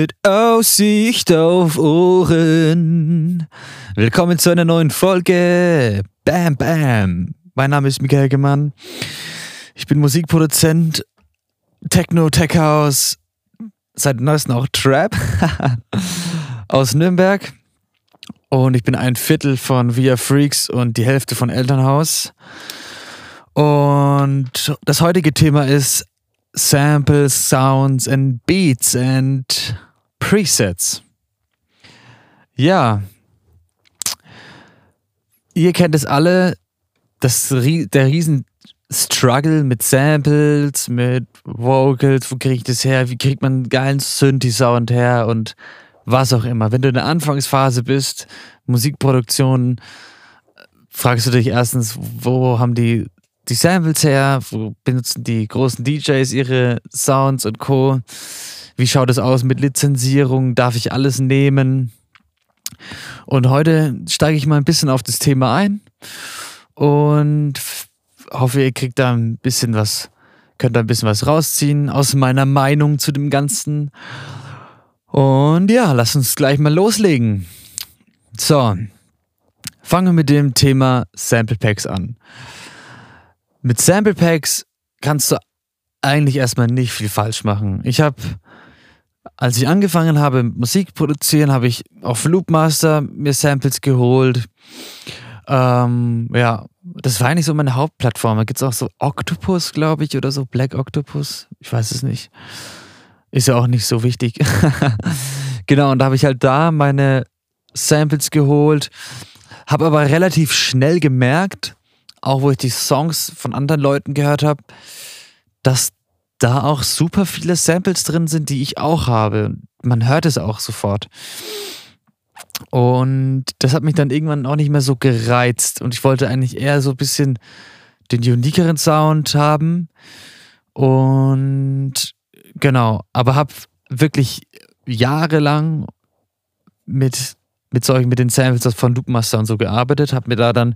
Mit Aussicht auf Ohren. Willkommen zu einer neuen Folge. Bam, bam. Mein Name ist Michael Gemann. Ich bin Musikproduzent, Techno, Tech House, seit neuestem auch Trap aus Nürnberg. Und ich bin ein Viertel von Via Freaks und die Hälfte von Elternhaus. Und das heutige Thema ist samples, sounds and beats and presets. Ja, ihr kennt es alle, das, der riesen Struggle mit Samples, mit Vocals, wo kriege ich das her, wie kriegt man einen geilen Synthi-Sound her und was auch immer. Wenn du in der Anfangsphase bist, Musikproduktion, fragst du dich erstens, wo haben die die Samples her? Wo benutzen die großen DJs ihre Sounds und Co? Wie schaut es aus mit Lizenzierung? Darf ich alles nehmen? Und heute steige ich mal ein bisschen auf das Thema ein und hoffe, ihr kriegt da ein bisschen was, könnt da ein bisschen was rausziehen aus meiner Meinung zu dem Ganzen. Und ja, lass uns gleich mal loslegen. So, fangen wir mit dem Thema Sample Packs an. Mit Sample Packs kannst du eigentlich erstmal nicht viel falsch machen. Ich habe, als ich angefangen habe, Musik produzieren, habe ich auf Loopmaster mir Samples geholt. Ähm, ja, das war eigentlich so meine Hauptplattform. Da gibt es auch so Octopus, glaube ich, oder so Black Octopus. Ich weiß es nicht. Ist ja auch nicht so wichtig. genau, und da habe ich halt da meine Samples geholt. Habe aber relativ schnell gemerkt, auch wo ich die Songs von anderen Leuten gehört habe, dass da auch super viele Samples drin sind, die ich auch habe. Man hört es auch sofort. Und das hat mich dann irgendwann auch nicht mehr so gereizt. Und ich wollte eigentlich eher so ein bisschen den unikeren Sound haben. Und genau, aber habe wirklich jahrelang mit, mit solchen, mit den Samples von Loopmaster und so gearbeitet, habe mir da dann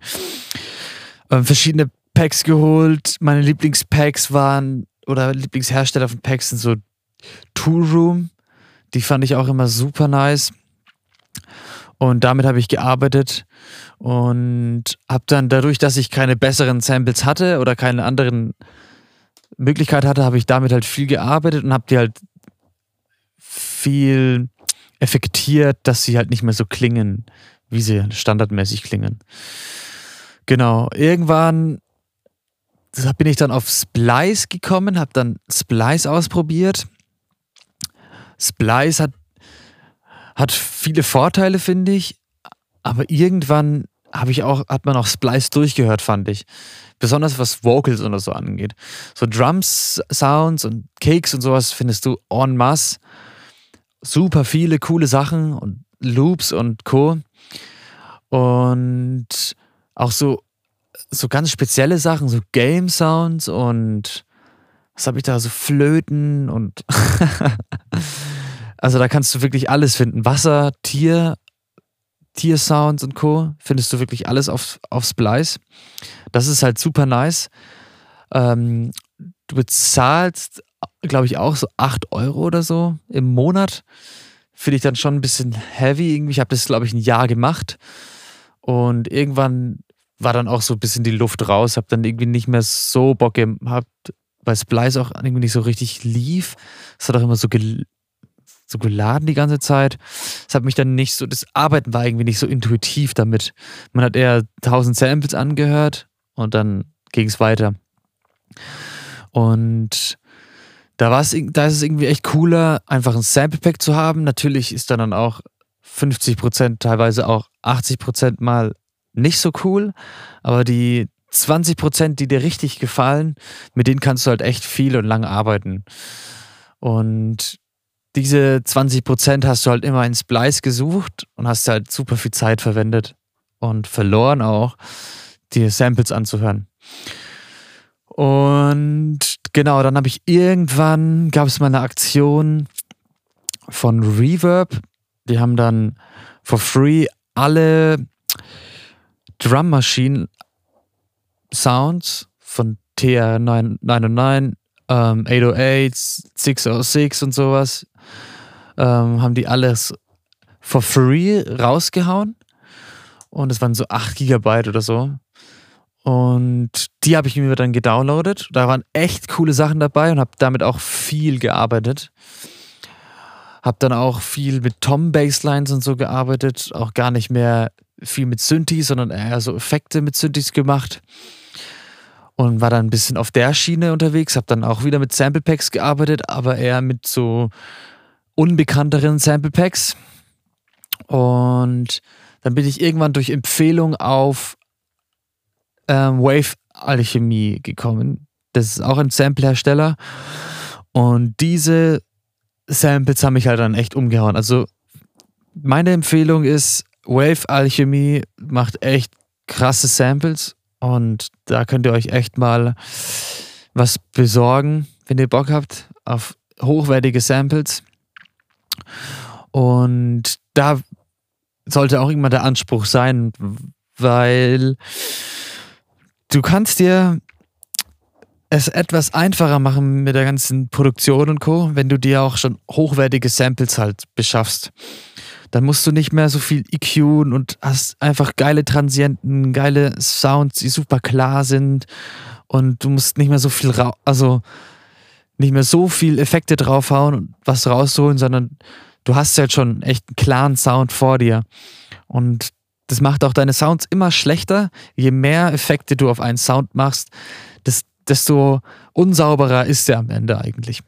äh, verschiedene Packs geholt. Meine Lieblingspacks waren, oder Lieblingshersteller von Packs sind so Tool Room. Die fand ich auch immer super nice. Und damit habe ich gearbeitet und habe dann dadurch, dass ich keine besseren Samples hatte oder keine anderen Möglichkeit hatte, habe ich damit halt viel gearbeitet und habe die halt viel effektiert, dass sie halt nicht mehr so klingen, wie sie standardmäßig klingen. Genau, irgendwann bin ich dann auf Splice gekommen, habe dann Splice ausprobiert. Splice hat, hat viele Vorteile, finde ich, aber irgendwann habe ich auch, hat man auch Splice durchgehört, fand ich. Besonders was Vocals oder so angeht. So Drums, Sounds und Cakes und sowas findest du en masse. Super viele coole Sachen und Loops und Co. Und auch so, so ganz spezielle Sachen, so Game Sounds und was habe ich da, so Flöten und also da kannst du wirklich alles finden. Wasser, Tier, Tiersounds und Co. findest du wirklich alles auf, auf Splice. Das ist halt super nice. Ähm, du bezahlst, glaube ich, auch so 8 Euro oder so im Monat. Finde ich dann schon ein bisschen heavy. Irgendwie, ich habe das, glaube ich, ein Jahr gemacht. Und irgendwann war dann auch so ein bisschen die Luft raus, habe dann irgendwie nicht mehr so Bock gehabt, weil Splice auch irgendwie nicht so richtig lief. Es hat auch immer so, gel so geladen die ganze Zeit. Es hat mich dann nicht so, das Arbeiten war irgendwie nicht so intuitiv damit. Man hat eher tausend Samples angehört und dann ging es weiter. Und da, war's, da ist es irgendwie echt cooler, einfach ein Sample Pack zu haben. Natürlich ist dann, dann auch 50%, teilweise auch 80% mal nicht so cool, aber die 20 Prozent, die dir richtig gefallen, mit denen kannst du halt echt viel und lang arbeiten. Und diese 20 Prozent hast du halt immer in Splice gesucht und hast halt super viel Zeit verwendet und verloren auch, dir Samples anzuhören. Und genau, dann habe ich irgendwann, gab es mal eine Aktion von Reverb. Die haben dann for free alle Drum Machine Sounds von TR909 ähm, 808s, 606 und sowas. Ähm, haben die alles for free rausgehauen. Und es waren so 8 Gigabyte oder so. Und die habe ich mir dann gedownloadet. Da waren echt coole Sachen dabei und habe damit auch viel gearbeitet. Habe dann auch viel mit Tom-Basslines und so gearbeitet. Auch gar nicht mehr viel mit Synthes, sondern eher so Effekte mit Synthes gemacht. Und war dann ein bisschen auf der Schiene unterwegs. Habe dann auch wieder mit Sample Packs gearbeitet, aber eher mit so unbekannteren Sample Packs. Und dann bin ich irgendwann durch Empfehlung auf ähm, Wave Alchemie gekommen. Das ist auch ein Sample-Hersteller. Und diese Samples haben mich halt dann echt umgehauen. Also meine Empfehlung ist, Wave Alchemie macht echt krasse Samples und da könnt ihr euch echt mal was besorgen, wenn ihr Bock habt auf hochwertige Samples. Und da sollte auch immer der Anspruch sein, weil du kannst dir es etwas einfacher machen mit der ganzen Produktion und Co., wenn du dir auch schon hochwertige Samples halt beschaffst. Dann musst du nicht mehr so viel EQen und hast einfach geile Transienten, geile Sounds, die super klar sind und du musst nicht mehr so viel, also nicht mehr so viel Effekte draufhauen und was rausholen, sondern du hast halt schon echt einen klaren Sound vor dir. Und das macht auch deine Sounds immer schlechter. Je mehr Effekte du auf einen Sound machst, desto unsauberer ist der am Ende eigentlich.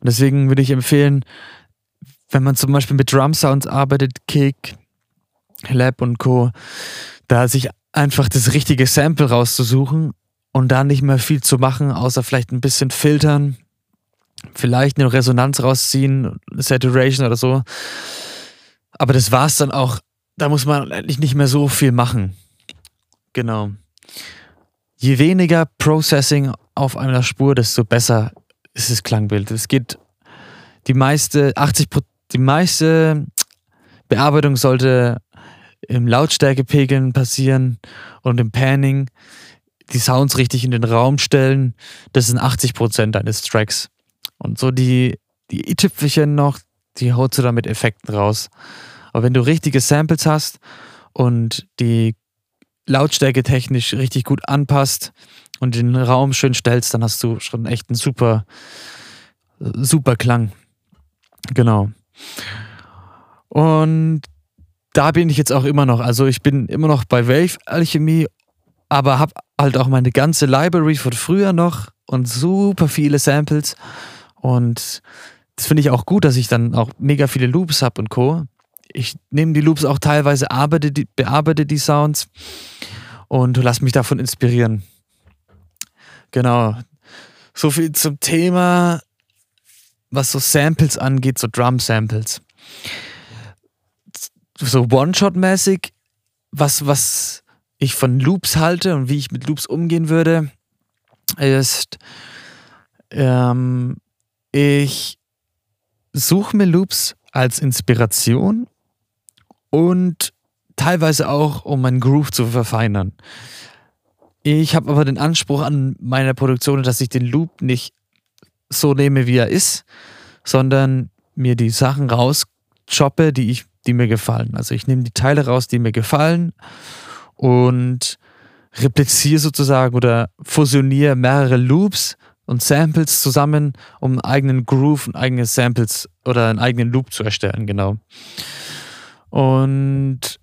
Und deswegen würde ich empfehlen, wenn man zum Beispiel mit Drum Sounds arbeitet, Kick, Lab und Co., da sich einfach das richtige Sample rauszusuchen und da nicht mehr viel zu machen, außer vielleicht ein bisschen filtern, vielleicht eine Resonanz rausziehen, Saturation oder so. Aber das war es dann auch da muss man eigentlich nicht mehr so viel machen. Genau. Je weniger Processing auf einer Spur, desto besser ist das Klangbild. Es geht die meiste, 80 die meiste Bearbeitung sollte im Lautstärkepegeln passieren und im Panning die Sounds richtig in den Raum stellen. Das sind 80 Prozent deines Tracks. Und so die, die i-Tüpfelchen noch, die holst du dann mit Effekten raus. Aber wenn du richtige Samples hast und die Lautstärke technisch richtig gut anpasst und den Raum schön stellst, dann hast du schon echt einen super, super Klang. Genau. Und da bin ich jetzt auch immer noch. Also ich bin immer noch bei Wave Alchemie, aber habe halt auch meine ganze Library von früher noch und super viele Samples. Und das finde ich auch gut, dass ich dann auch mega viele Loops habe und Co ich nehme die Loops auch teilweise, arbeite die, bearbeite die Sounds und lass mich davon inspirieren. Genau. So viel zum Thema, was so Samples angeht, so Drum-Samples. So One-Shot-mäßig, was, was ich von Loops halte und wie ich mit Loops umgehen würde, ist, ähm, ich suche mir Loops als Inspiration und teilweise auch, um meinen Groove zu verfeinern. Ich habe aber den Anspruch an meiner Produktion, dass ich den Loop nicht so nehme, wie er ist, sondern mir die Sachen rauschoppe, die, ich, die mir gefallen. Also ich nehme die Teile raus, die mir gefallen und repliziere sozusagen oder fusioniere mehrere Loops und Samples zusammen, um einen eigenen Groove und eigene Samples oder einen eigenen Loop zu erstellen, genau. Und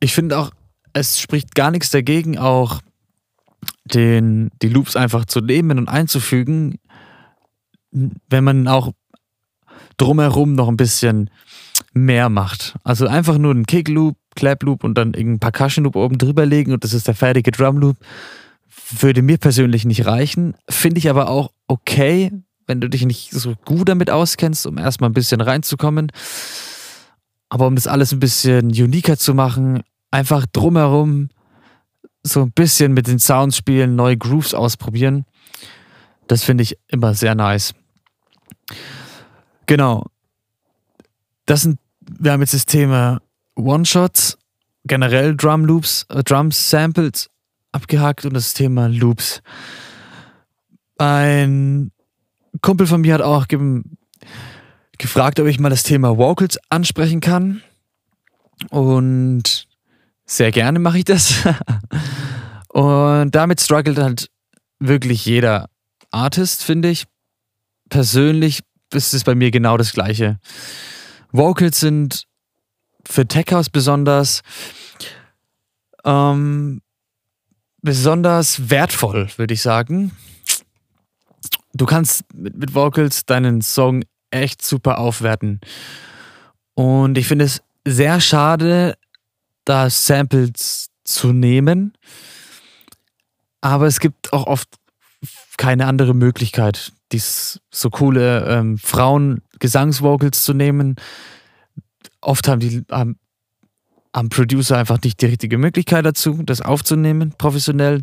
ich finde auch, es spricht gar nichts dagegen, auch den, die Loops einfach zu nehmen und einzufügen, wenn man auch drumherum noch ein bisschen mehr macht. Also einfach nur einen Kick-Loop, Clap-Loop und dann irgendeinen Percussion-Loop oben drüber legen und das ist der fertige Drum-Loop. Würde mir persönlich nicht reichen. Finde ich aber auch okay, wenn du dich nicht so gut damit auskennst, um erstmal ein bisschen reinzukommen. Aber um das alles ein bisschen uniker zu machen, einfach drumherum so ein bisschen mit den Sounds spielen, neue Grooves ausprobieren. Das finde ich immer sehr nice. Genau. Das sind, wir haben jetzt das Thema One-Shots, generell Drum Loops, äh, Drum Samples abgehakt und das Thema Loops. Ein Kumpel von mir hat auch gefragt, ob ich mal das Thema Vocals ansprechen kann. Und sehr gerne mache ich das. Und damit struggelt halt wirklich jeder Artist, finde ich. Persönlich ist es bei mir genau das Gleiche. Vocals sind für Tech House besonders ähm, besonders wertvoll, würde ich sagen. Du kannst mit, mit Vocals deinen Song echt super aufwerten. Und ich finde es sehr schade, da Samples zu nehmen. Aber es gibt auch oft keine andere Möglichkeit, dies so coole ähm, Frauen-Gesangsvocals zu nehmen. Oft haben die haben, am Producer einfach nicht die richtige Möglichkeit dazu, das aufzunehmen, professionell.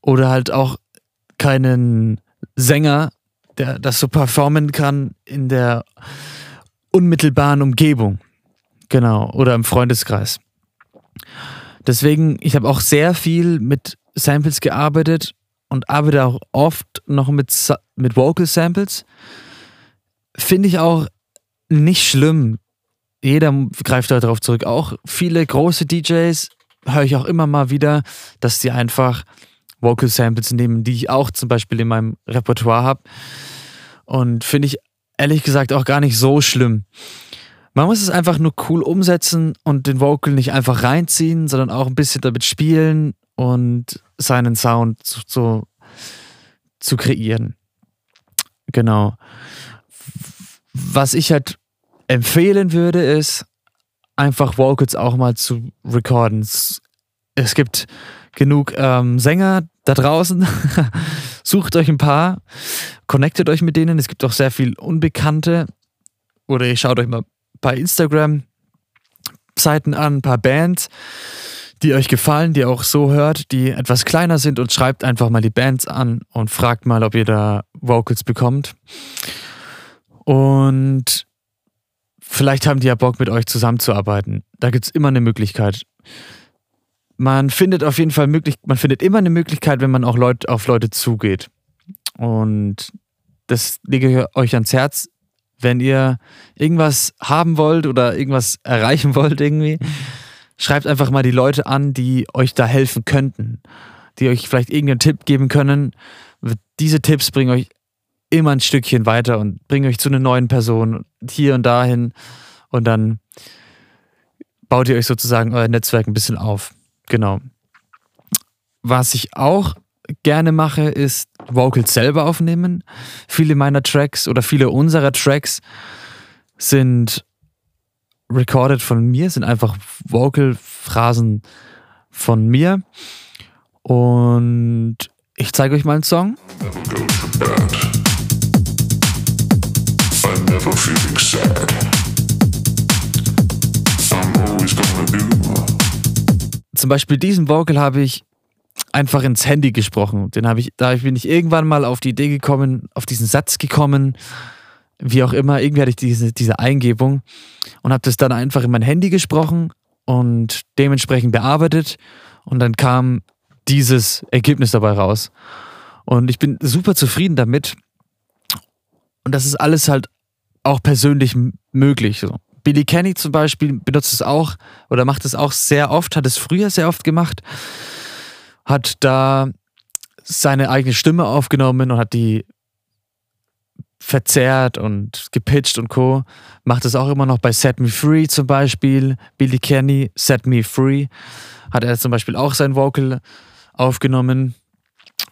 Oder halt auch keinen Sänger, der das so performen kann in der unmittelbaren Umgebung. Genau, oder im Freundeskreis. Deswegen, ich habe auch sehr viel mit Samples gearbeitet und arbeite auch oft noch mit, mit Vocal Samples. Finde ich auch nicht schlimm. Jeder greift darauf zurück. Auch viele große DJs höre ich auch immer mal wieder, dass sie einfach Vocal Samples nehmen, die ich auch zum Beispiel in meinem Repertoire habe. Und finde ich ehrlich gesagt auch gar nicht so schlimm. Man muss es einfach nur cool umsetzen und den Vocal nicht einfach reinziehen, sondern auch ein bisschen damit spielen und seinen Sound zu, zu, zu kreieren. Genau. Was ich halt empfehlen würde, ist einfach Vocals auch mal zu recorden. Es gibt genug ähm, Sänger da draußen. Sucht euch ein paar, connectet euch mit denen. Es gibt auch sehr viel Unbekannte. Oder ihr schaut euch mal bei Instagram Seiten an, ein paar Bands die euch gefallen, die ihr auch so hört, die etwas kleiner sind und schreibt einfach mal die Bands an und fragt mal, ob ihr da Vocals bekommt. Und vielleicht haben die ja Bock, mit euch zusammenzuarbeiten. Da gibt es immer eine Möglichkeit. Man findet auf jeden Fall möglich, man findet immer eine Möglichkeit, wenn man auch Leut, auf Leute zugeht. Und das lege ich euch ans Herz, wenn ihr irgendwas haben wollt oder irgendwas erreichen wollt irgendwie schreibt einfach mal die Leute an, die euch da helfen könnten, die euch vielleicht irgendeinen Tipp geben können. Diese Tipps bringen euch immer ein Stückchen weiter und bringen euch zu einer neuen Person hier und dahin und dann baut ihr euch sozusagen euer Netzwerk ein bisschen auf. Genau. Was ich auch gerne mache, ist Vocals selber aufnehmen. Viele meiner Tracks oder viele unserer Tracks sind recorded von mir, sind einfach Vocal-Phrasen von mir. Und ich zeige euch mal einen Song. Zum Beispiel diesen Vocal habe ich einfach ins Handy gesprochen. Den habe ich, da bin ich irgendwann mal auf die Idee gekommen, auf diesen Satz gekommen wie auch immer, irgendwie hatte ich diese, diese Eingebung und habe das dann einfach in mein Handy gesprochen und dementsprechend bearbeitet und dann kam dieses Ergebnis dabei raus. Und ich bin super zufrieden damit. Und das ist alles halt auch persönlich möglich. So. Billy Kenny zum Beispiel benutzt es auch oder macht es auch sehr oft, hat es früher sehr oft gemacht, hat da seine eigene Stimme aufgenommen und hat die verzerrt und gepitcht und Co. Macht es auch immer noch bei Set Me Free zum Beispiel. Billy Kenny, Set Me Free, hat er zum Beispiel auch sein Vocal aufgenommen.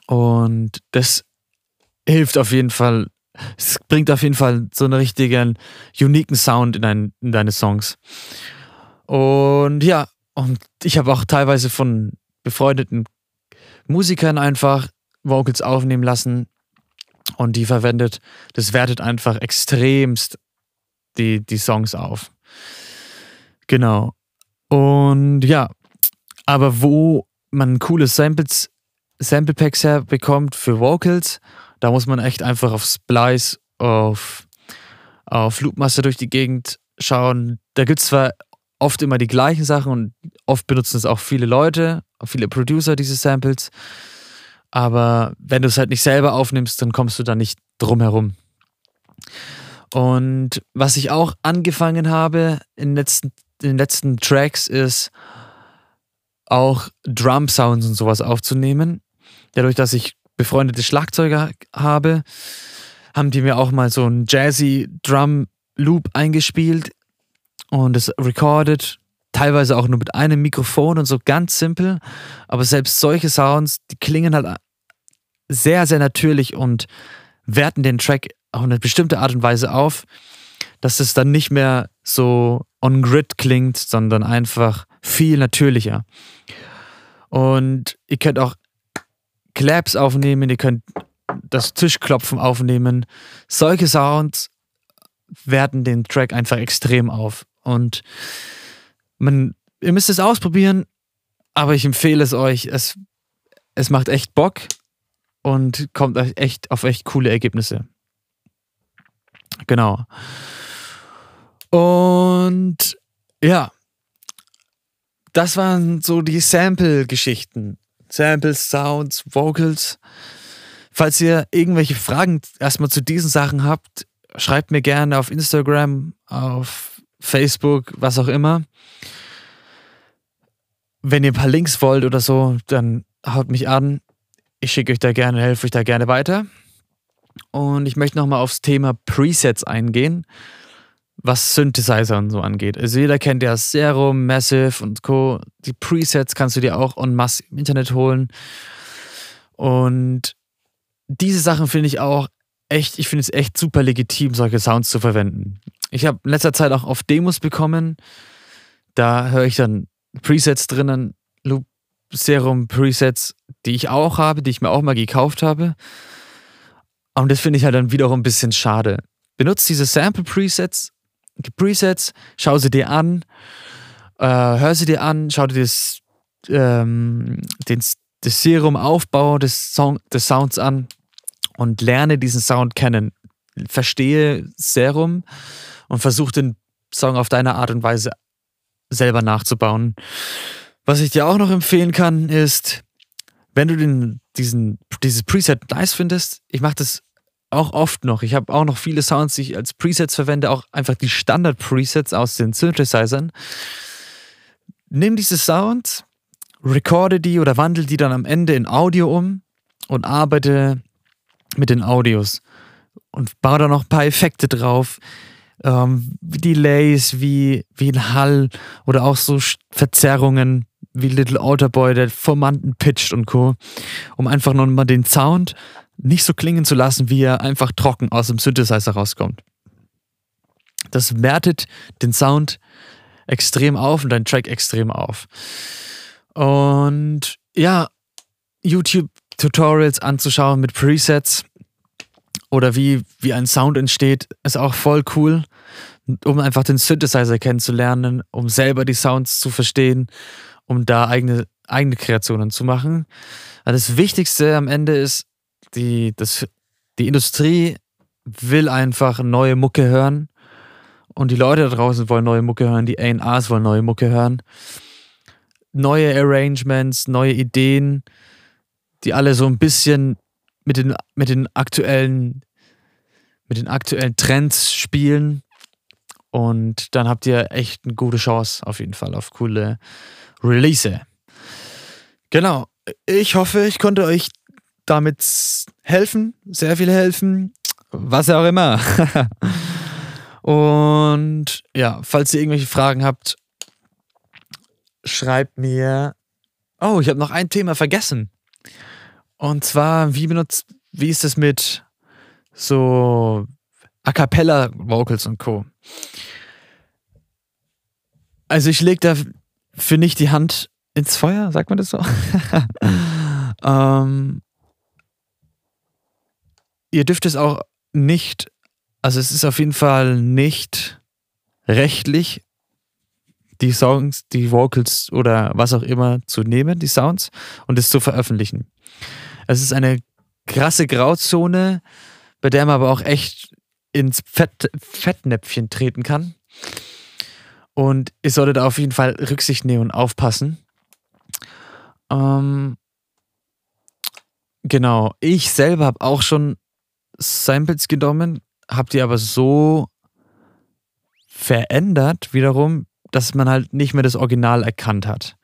Und das hilft auf jeden Fall, es bringt auf jeden Fall so einen richtigen, uniken Sound in, ein, in deine Songs. Und ja, und ich habe auch teilweise von befreundeten Musikern einfach Vocals aufnehmen lassen, und die verwendet, das wertet einfach extremst die, die Songs auf. Genau. Und ja, aber wo man coole Samples, Sample Packs herbekommt für Vocals, da muss man echt einfach auf Splice, auf, auf Loopmaster durch die Gegend schauen. Da gibt es zwar oft immer die gleichen Sachen und oft benutzen es auch viele Leute, viele Producer, diese Samples. Aber wenn du es halt nicht selber aufnimmst, dann kommst du da nicht drum herum. Und was ich auch angefangen habe in den letzten, in den letzten Tracks ist auch Drum-Sounds und sowas aufzunehmen. Dadurch, dass ich befreundete Schlagzeuger habe, haben die mir auch mal so einen jazzy Drum-Loop eingespielt und es recorded. Teilweise auch nur mit einem Mikrofon und so ganz simpel. Aber selbst solche Sounds, die klingen halt sehr, sehr natürlich und werten den Track auf eine bestimmte Art und Weise auf, dass es dann nicht mehr so on-grid klingt, sondern einfach viel natürlicher. Und ihr könnt auch Claps aufnehmen, ihr könnt das Tischklopfen aufnehmen. Solche Sounds werten den Track einfach extrem auf. Und man, ihr müsst es ausprobieren, aber ich empfehle es euch. Es, es macht echt Bock und kommt echt auf echt coole Ergebnisse. Genau. Und ja, das waren so die Sample-Geschichten. Samples, Sounds, Vocals. Falls ihr irgendwelche Fragen erstmal zu diesen Sachen habt, schreibt mir gerne auf Instagram, auf Facebook, was auch immer. Wenn ihr ein paar Links wollt oder so, dann haut mich an. Ich schicke euch da gerne, helfe euch da gerne weiter. Und ich möchte nochmal aufs Thema Presets eingehen, was Synthesizer und so angeht. Also jeder kennt ja Serum, Massive und Co. Die Presets kannst du dir auch en masse im Internet holen. Und diese Sachen finde ich auch echt, ich finde es echt super legitim, solche Sounds zu verwenden. Ich habe in letzter Zeit auch auf Demos bekommen. Da höre ich dann Presets drinnen, Loop Serum Presets, die ich auch habe, die ich mir auch mal gekauft habe. Und das finde ich halt dann wiederum ein bisschen schade. Benutzt diese Sample-Presets, die Presets, schau sie dir an, äh, hör sie dir an, schau dir das, ähm, den, das Serum-Aufbau des, Song, des Sounds an und lerne diesen Sound kennen. Verstehe Serum und versuche den Song auf deine Art und Weise selber nachzubauen. Was ich dir auch noch empfehlen kann, ist, wenn du den, diesen, dieses Preset nice findest, ich mache das auch oft noch. Ich habe auch noch viele Sounds, die ich als Presets verwende, auch einfach die Standard-Presets aus den Synthesizern. Nimm diese Sounds, recorde die oder wandel die dann am Ende in Audio um und arbeite mit den Audios und baue da noch ein paar Effekte drauf, ähm, wie Delays, wie, wie ein Hall oder auch so Verzerrungen wie Little Outer Boy, der Formanten pitcht und Co., um einfach nochmal den Sound nicht so klingen zu lassen, wie er einfach trocken aus dem Synthesizer rauskommt. Das wertet den Sound extrem auf und deinen Track extrem auf. Und ja, YouTube-Tutorials anzuschauen mit Presets oder wie, wie ein Sound entsteht, ist auch voll cool, um einfach den Synthesizer kennenzulernen, um selber die Sounds zu verstehen, um da eigene, eigene Kreationen zu machen. das Wichtigste am Ende ist, die, das, die Industrie will einfach neue Mucke hören und die Leute da draußen wollen neue Mucke hören, die ARs wollen neue Mucke hören. Neue Arrangements, neue Ideen, die alle so ein bisschen mit den, mit den aktuellen mit den aktuellen Trends spielen und dann habt ihr echt eine gute Chance auf jeden Fall auf coole Release. Genau. Ich hoffe, ich konnte euch damit helfen, sehr viel helfen, was auch immer. Und ja, falls ihr irgendwelche Fragen habt, schreibt mir. Oh, ich habe noch ein Thema vergessen. Und zwar, wie benutzt, wie ist es mit so A cappella Vocals und Co. Also ich lege da für nicht die Hand ins Feuer, sagt man das so? ähm, ihr dürft es auch nicht, also es ist auf jeden Fall nicht rechtlich, die Songs, die Vocals oder was auch immer zu nehmen, die Sounds, und es zu veröffentlichen. Es ist eine krasse Grauzone, bei der man aber auch echt ins Fett, Fettnäpfchen treten kann. Und ihr solltet auf jeden Fall Rücksicht nehmen und aufpassen. Ähm, Genau. Ich selber habe auch schon Samples genommen, habe die aber so verändert wiederum, dass man halt nicht mehr das Original erkannt hat.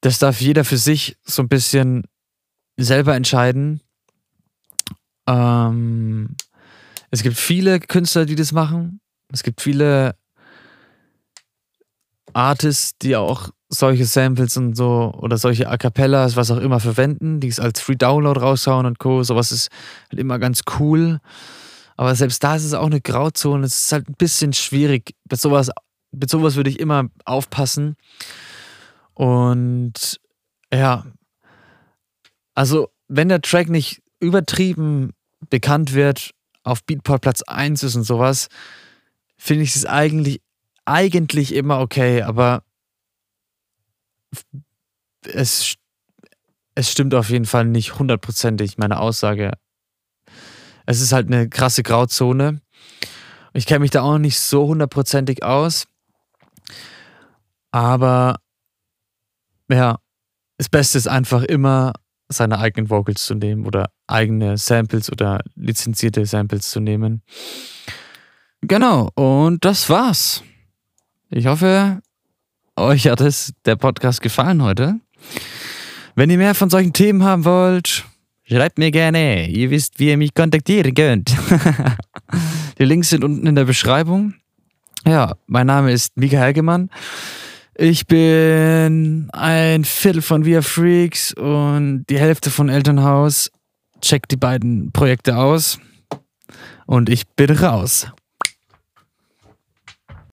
Das darf jeder für sich so ein bisschen selber entscheiden. Ähm, es gibt viele Künstler, die das machen. Es gibt viele Artists, die auch solche Samples und so oder solche A Cappellas, was auch immer verwenden, die es als Free Download raushauen und Co. Sowas ist halt immer ganz cool. Aber selbst da ist es auch eine Grauzone. Es ist halt ein bisschen schwierig. Mit sowas, mit sowas würde ich immer aufpassen. Und ja, also wenn der Track nicht übertrieben bekannt wird, auf Beatport Platz 1 ist und sowas, finde ich es eigentlich, eigentlich immer okay, aber es, es stimmt auf jeden Fall nicht hundertprozentig, meine Aussage. Es ist halt eine krasse Grauzone. Ich kenne mich da auch nicht so hundertprozentig aus. Aber ja, das Beste ist einfach immer seine eigenen Vocals zu nehmen oder eigene Samples oder lizenzierte Samples zu nehmen. Genau, und das war's. Ich hoffe, euch hat es der Podcast gefallen heute. Wenn ihr mehr von solchen Themen haben wollt, schreibt mir gerne. Ihr wisst, wie ihr mich kontaktieren könnt. Die Links sind unten in der Beschreibung. Ja, mein Name ist Mika Helgemann. Ich bin ein Viertel von Via Freaks und die Hälfte von Elternhaus. Checkt die beiden Projekte aus. Und ich bin raus.